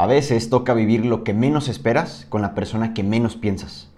A veces toca vivir lo que menos esperas con la persona que menos piensas.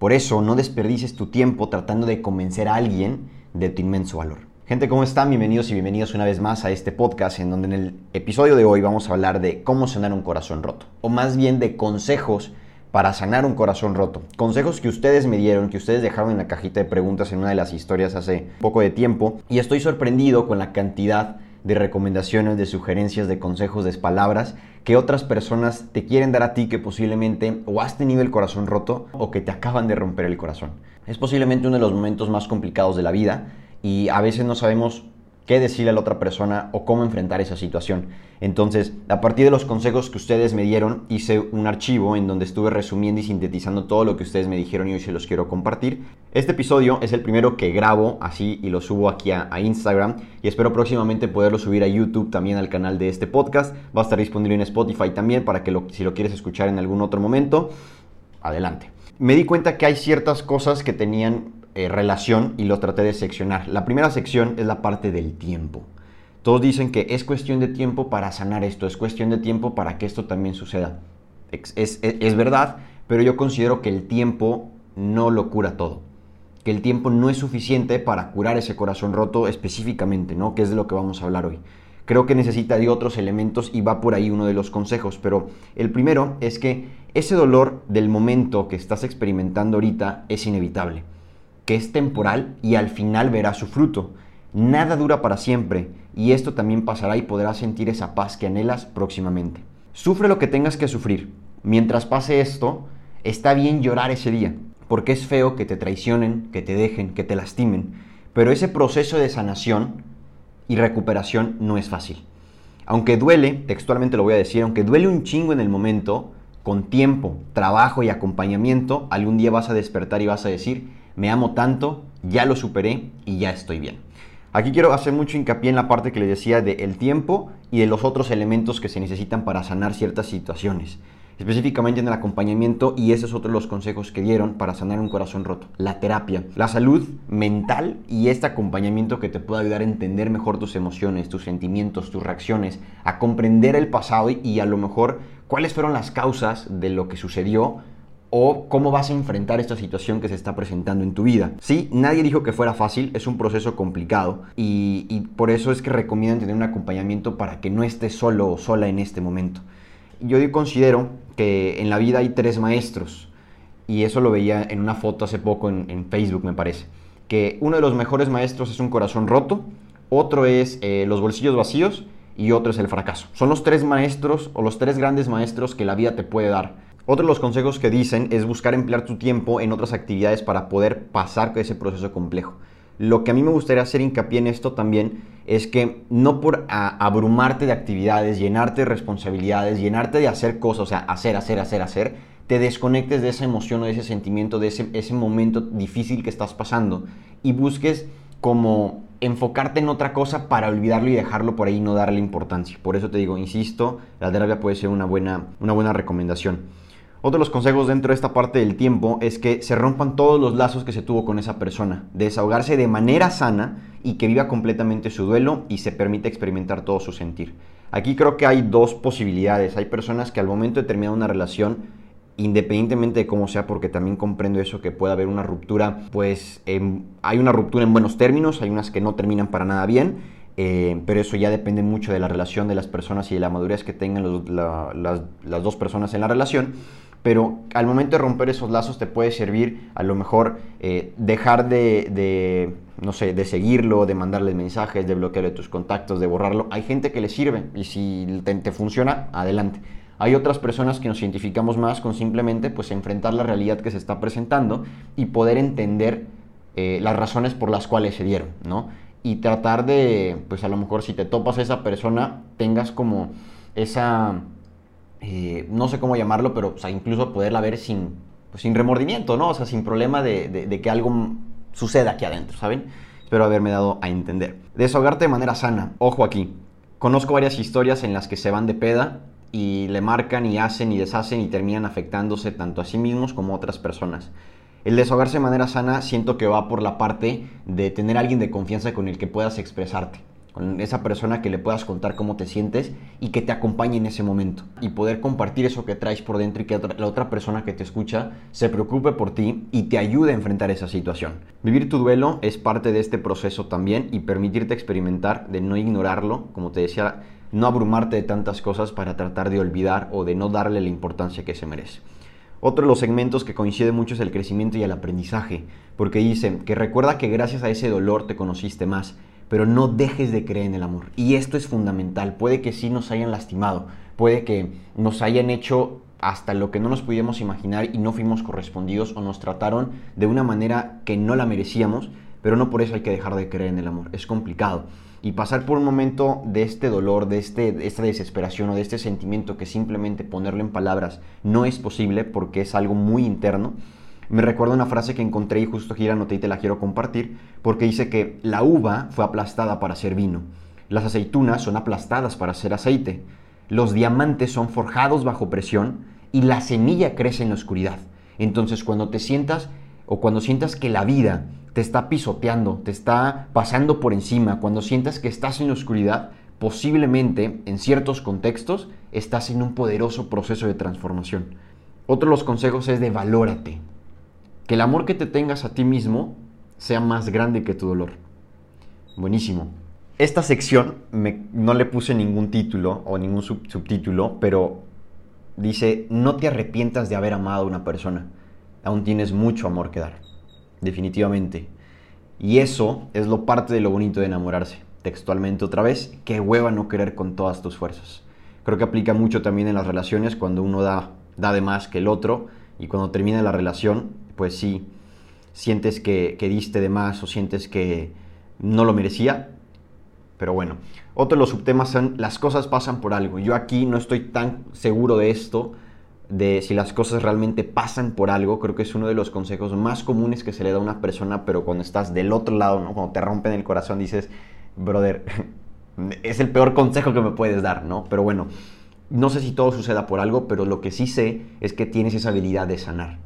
Por eso no desperdices tu tiempo tratando de convencer a alguien de tu inmenso valor. Gente, ¿cómo están? Bienvenidos y bienvenidos una vez más a este podcast en donde en el episodio de hoy vamos a hablar de cómo sanar un corazón roto. O más bien de consejos para sanar un corazón roto. Consejos que ustedes me dieron, que ustedes dejaron en la cajita de preguntas en una de las historias hace poco de tiempo. Y estoy sorprendido con la cantidad de recomendaciones, de sugerencias, de consejos, de palabras que otras personas te quieren dar a ti que posiblemente o has tenido el corazón roto o que te acaban de romper el corazón. Es posiblemente uno de los momentos más complicados de la vida y a veces no sabemos qué decirle a la otra persona o cómo enfrentar esa situación. Entonces, a partir de los consejos que ustedes me dieron, hice un archivo en donde estuve resumiendo y sintetizando todo lo que ustedes me dijeron y hoy se los quiero compartir. Este episodio es el primero que grabo así y lo subo aquí a, Instagram y espero próximamente poderlo subir a YouTube también al canal de este podcast. Va a estar disponible en Spotify también para que si lo quieres escuchar en algún otro momento, adelante. Me di cuenta que hay ciertas cosas que tenían eh, relación y lo traté de seccionar. La primera sección es la parte del tiempo. Todos dicen que es cuestión de tiempo para sanar esto, es cuestión de tiempo para que esto también suceda. Es, es, verdad, pero yo considero que el tiempo no lo cura todo. Que el tiempo no es suficiente para curar ese corazón roto específicamente, ¿no? Que es de lo que vamos a hablar hoy. Creo que necesita de otros elementos y va por ahí uno de los consejos, pero el primero es que ese dolor del momento que estás experimentando ahorita es inevitable que es temporal y al final verá su fruto. Nada dura para siempre y esto también pasará y podrás sentir esa paz que anhelas próximamente. Sufre lo que tengas que sufrir. Mientras pase esto, está bien llorar ese día, porque es feo que te traicionen, que te dejen, que te lastimen, pero ese proceso de sanación y recuperación no es fácil. Aunque duele, textualmente lo voy a decir, aunque duele un chingo en el momento, con tiempo, trabajo y acompañamiento, algún día vas a despertar y vas a decir, me amo tanto, ya lo superé y ya estoy bien. Aquí quiero hacer mucho hincapié en la parte que les decía del tiempo y de los otros elementos que se necesitan para sanar ciertas situaciones. Específicamente en el acompañamiento, y ese es otro de los consejos que dieron para sanar un corazón roto. La terapia, la salud mental y este acompañamiento que te puede ayudar a entender mejor tus emociones, tus sentimientos, tus reacciones, a comprender el pasado y a lo mejor cuáles fueron las causas de lo que sucedió o cómo vas a enfrentar esta situación que se está presentando en tu vida. Sí, nadie dijo que fuera fácil, es un proceso complicado y, por eso es que recomiendan tener un acompañamiento para que no estés solo o sola en este momento. Yo considero que en la vida hay tres maestros y eso lo veía en una foto hace poco en, Facebook me parece, que uno de los mejores maestros es un corazón roto, otro es eh, los bolsillos vacíos y otro es el fracaso. Son los tres maestros o los tres grandes maestros que la vida te puede dar. Otro de los consejos que dicen es buscar emplear tu tiempo en otras actividades para poder pasar ese proceso complejo. Lo que a mí me gustaría hacer hincapié en esto también es que no por abrumarte de actividades, llenarte de responsabilidades, llenarte de hacer cosas, o sea, hacer, hacer, hacer, hacer, te desconectes de esa emoción o de ese sentimiento, de ese, ese momento difícil que estás pasando y busques como enfocarte en otra cosa para olvidarlo y dejarlo por ahí y no darle importancia. Por eso te digo, insisto, la terapia puede ser una buena, una buena recomendación. Otro de los consejos dentro de esta parte del tiempo es que se rompan todos los lazos que se tuvo con esa persona, desahogarse de manera sana y que viva completamente su duelo y se permita experimentar todo su sentir. Aquí creo que hay dos posibilidades. Hay personas que al momento de terminar una relación, independientemente de cómo sea, porque también comprendo eso, que pueda haber una ruptura, pues em, hay una ruptura en buenos términos, hay unas que no terminan para nada bien, eh, pero eso ya depende mucho de la relación de las personas y de la madurez que tengan las dos personas en la relación pero al momento de romper esos lazos te puede servir a lo mejor eh, dejar de, no sé, de seguirlo, de mandarle mensajes, de bloquearle tus contactos, de borrarlo. Hay gente que le sirve y si te, funciona, adelante. Hay otras personas que nos identificamos más con simplemente pues enfrentar la realidad que se está presentando y poder entender eh, las razones por las cuales se dieron, ¿no? Y tratar de, pues a lo mejor si te topas a esa persona, tengas como esa eh, no sé cómo llamarlo, pero incluso poderla ver sin, pues, sin remordimiento, ¿no? O sea, sin problema de, que algo suceda aquí adentro, ¿saben? Espero haberme dado a entender. Desahogarte de manera sana. Ojo aquí. Conozco varias historias en las que se van de peda y le marcan y hacen y deshacen y terminan afectándose tanto a sí mismos como a otras personas. El desahogarse de manera sana siento que va por la parte de tener alguien de confianza con el que puedas expresarte con esa persona que le puedas contar cómo te sientes y que te acompañe en ese momento y poder compartir eso que traes por dentro y que la otra persona que te escucha se preocupe por ti y te ayude a enfrentar esa situación. Vivir tu duelo es parte de este proceso también y permitirte experimentar, de no ignorarlo, como te decía, no abrumarte de tantas cosas para tratar de olvidar o de no darle la importancia que se merece. Otro de los segmentos que coincide mucho es el crecimiento y el aprendizaje, porque dice que recuerda que gracias a ese dolor te conociste más pero no dejes de creer en el amor. Y esto es fundamental. Puede que sí nos hayan lastimado, puede que nos hayan hecho hasta lo que no nos pudimos imaginar y no fuimos correspondidos o nos trataron de una manera que no la merecíamos, pero no por eso hay que dejar de creer en el amor. Es complicado. Y pasar por un momento de este dolor, de, este, esta desesperación o de este sentimiento que simplemente ponerlo en palabras no es posible porque es algo muy interno, me recuerda una frase que encontré y justo aquí la y te la quiero compartir, porque dice que la uva fue aplastada para hacer vino, las aceitunas son aplastadas para hacer aceite, los diamantes son forjados bajo presión y la semilla crece en la oscuridad. Entonces cuando te sientas o cuando sientas que la vida te está pisoteando, te está pasando por encima, cuando sientas que estás en la oscuridad, posiblemente en ciertos contextos estás en un poderoso proceso de transformación. Otro de los consejos es de valórate, que el amor que te tengas a ti mismo sea más grande que tu dolor. Buenísimo. Esta sección no le puse ningún título o ningún subtítulo, pero dice, no te arrepientas de haber amado a una persona. Aún tienes mucho amor que dar. Definitivamente. Y eso es lo parte de lo bonito de enamorarse. Textualmente otra vez, qué hueva no querer con todas tus fuerzas. Creo que aplica mucho también en las relaciones cuando uno da, da de más que el otro y cuando termina la relación pues sí, sientes que, diste de más o sientes que no lo merecía. Pero bueno, otro de los subtemas son las cosas pasan por algo. Yo aquí no estoy tan seguro de esto, de si las cosas realmente pasan por algo. Creo que es uno de los consejos más comunes que se le da a una persona, pero cuando estás del otro lado, ¿no? cuando te rompen el corazón, dices, brother, es el peor consejo que me puedes dar, ¿no? Pero bueno, no sé si todo suceda por algo, pero lo que sí sé es que tienes esa habilidad de sanar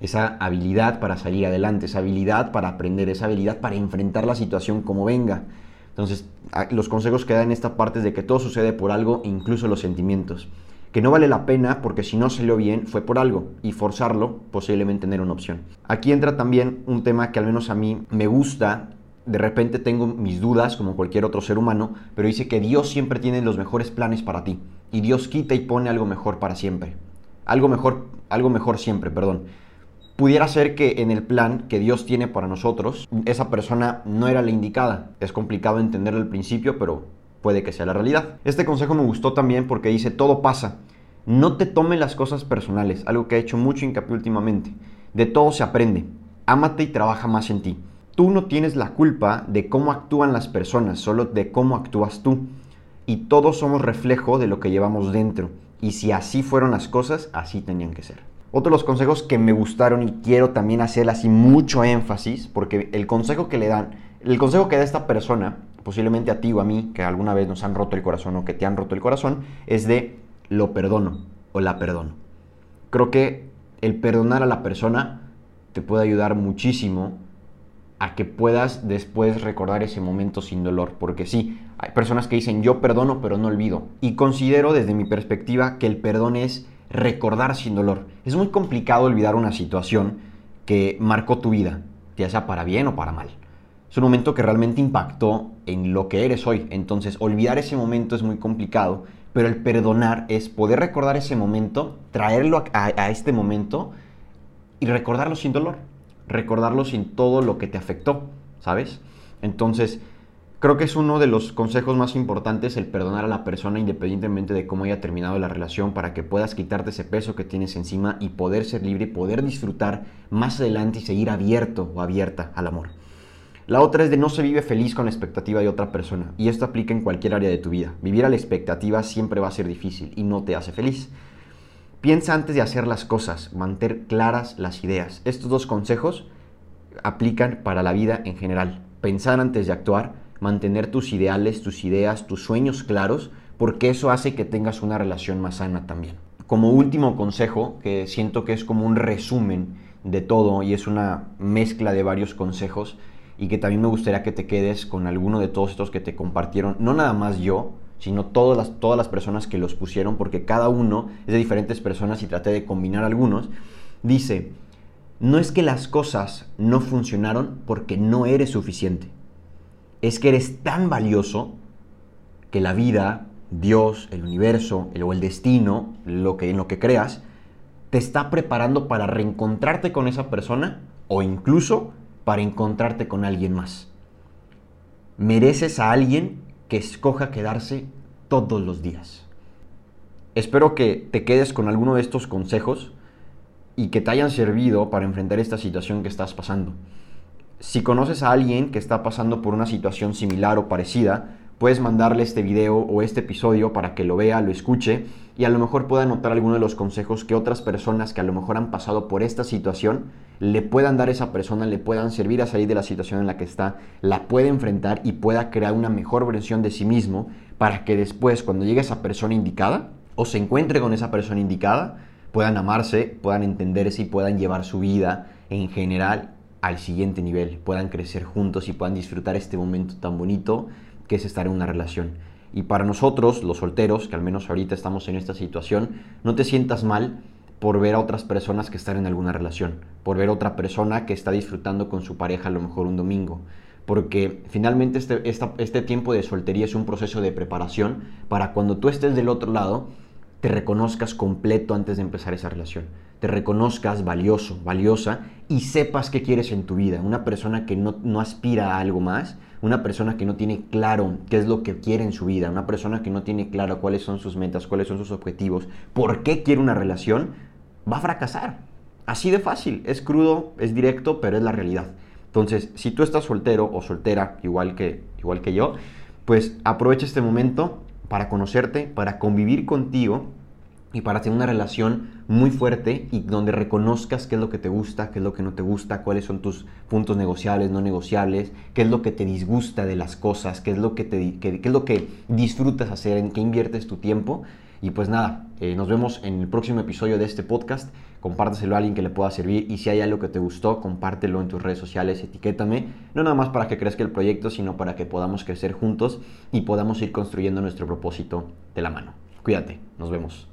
esa habilidad para salir adelante, esa habilidad para aprender, esa habilidad para enfrentar la situación como venga. Entonces, los consejos que da en esta parte es de que todo sucede por algo, incluso los sentimientos. Que no vale la pena porque si no salió bien fue por algo y forzarlo posiblemente tener una opción. Aquí entra también un tema que al menos a mí me gusta. De repente tengo mis dudas como cualquier otro ser humano, pero dice que Dios siempre tiene los mejores planes para ti y Dios quita y pone algo mejor para siempre. Algo mejor, algo mejor siempre, perdón pudiera ser que en el plan que Dios tiene para nosotros, esa persona no era la indicada. Es complicado entenderlo al principio, pero puede que sea la realidad. Este consejo me gustó también porque dice, todo pasa. No te tomes las cosas personales, algo que ha hecho mucho hincapié últimamente. De todo se aprende. Ámate y trabaja más en ti. Tú no tienes la culpa de cómo actúan las personas, solo de cómo actúas tú. Y todos somos reflejo de lo que llevamos dentro. Y si así fueron las cosas, así tenían que ser. Otro de los consejos que me gustaron y quiero también hacer así mucho énfasis, porque el consejo que le dan, el consejo que da esta persona, posiblemente a ti o a mí, que alguna vez nos han roto el corazón o que te han roto el corazón, es de lo perdono o la perdono. Creo que el perdonar a la persona te puede ayudar muchísimo a que puedas después recordar ese momento sin dolor. Porque sí, hay personas que dicen yo perdono pero no olvido. Y considero desde mi perspectiva que el perdón es recordar sin dolor. Es muy complicado olvidar una situación que marcó tu vida, ya sea para bien o para mal. Es un momento que realmente impactó en lo que eres hoy. Entonces, olvidar ese momento es muy complicado, pero el perdonar es poder recordar ese momento, traerlo a, a este momento y recordarlo sin dolor, recordarlo sin todo lo que te afectó, ¿sabes? Entonces, Creo que es uno de los consejos más importantes el perdonar a la persona independientemente de cómo haya terminado la relación para que puedas quitarte ese peso que tienes encima y poder ser libre y poder disfrutar más adelante y seguir abierto o abierta al amor. La otra es de no se vive feliz con la expectativa de otra persona y esto aplica en cualquier área de tu vida. Vivir a la expectativa siempre va a ser difícil y no te hace feliz. Piensa antes de hacer las cosas, mantener claras las ideas. Estos dos consejos aplican para la vida en general. Pensar antes de actuar mantener tus ideales, tus ideas, tus sueños claros, porque eso hace que tengas una relación más sana también. Como último consejo, que siento que es como un resumen de todo y es una mezcla de varios consejos, y que también me gustaría que te quedes con alguno de todos estos que te compartieron, no nada más yo, sino todas las, todas las personas que los pusieron, porque cada uno es de diferentes personas y traté de combinar algunos. Dice, no es que las cosas no funcionaron porque no eres suficiente, es que eres tan valioso que la vida, Dios, el universo o el destino, lo que, en lo que creas, te está preparando para reencontrarte con esa persona o incluso para encontrarte con alguien más. Mereces a alguien que escoja quedarse todos los días. Espero que te quedes con alguno de estos consejos y que te hayan servido para enfrentar esta situación que estás pasando. Si conoces a alguien que está pasando por una situación similar o parecida, puedes mandarle este video o este episodio para que lo vea, lo escuche y a lo mejor pueda anotar alguno de los consejos que otras personas que a lo mejor han pasado por esta situación le puedan dar a esa persona, le puedan servir a salir de la situación en la que está, la pueda enfrentar y pueda crear una mejor versión de sí mismo para que después cuando llegue esa persona indicada o se encuentre con esa persona indicada, puedan amarse, puedan entenderse y puedan llevar su vida en general al siguiente nivel, puedan crecer juntos y puedan disfrutar este momento tan bonito que es estar en una relación. Y para nosotros, los solteros, que al menos ahorita estamos en esta situación, no te sientas mal por ver a otras personas que están en alguna relación, por ver a otra persona que está disfrutando con su pareja a lo mejor un domingo. Porque finalmente este, este tiempo de soltería es un proceso de preparación para cuando tú estés del otro lado, te reconozcas completo antes de empezar esa relación. Te reconozcas valioso, valiosa y sepas qué quieres en tu vida. Una persona que no, no aspira a algo más, una persona que no tiene claro qué es lo que quiere en su vida, una persona que no tiene claro cuáles son sus metas, cuáles son sus objetivos, por qué quiere una relación, va a fracasar. Así de fácil, es crudo, es directo, pero es la realidad. Entonces, si tú estás soltero o soltera, igual que, igual que yo, pues aprovecha este momento para conocerte, para convivir contigo y para tener una relación muy fuerte y donde reconozcas qué es lo que te gusta, qué es lo que no te gusta, cuáles son tus puntos negociables, no negociables, qué es lo que te disgusta de las cosas, qué es lo que, te, qué, es lo que disfrutas hacer, en qué inviertes tu tiempo. Y pues nada, eh, nos vemos en el próximo episodio de este podcast. Compártaselo a alguien que le pueda servir y si hay algo que te gustó, compártelo en tus redes sociales, etiquétame. No nada más para que crezca el proyecto, sino para que podamos crecer juntos y podamos ir construyendo nuestro propósito de la mano. Cuídate, nos vemos.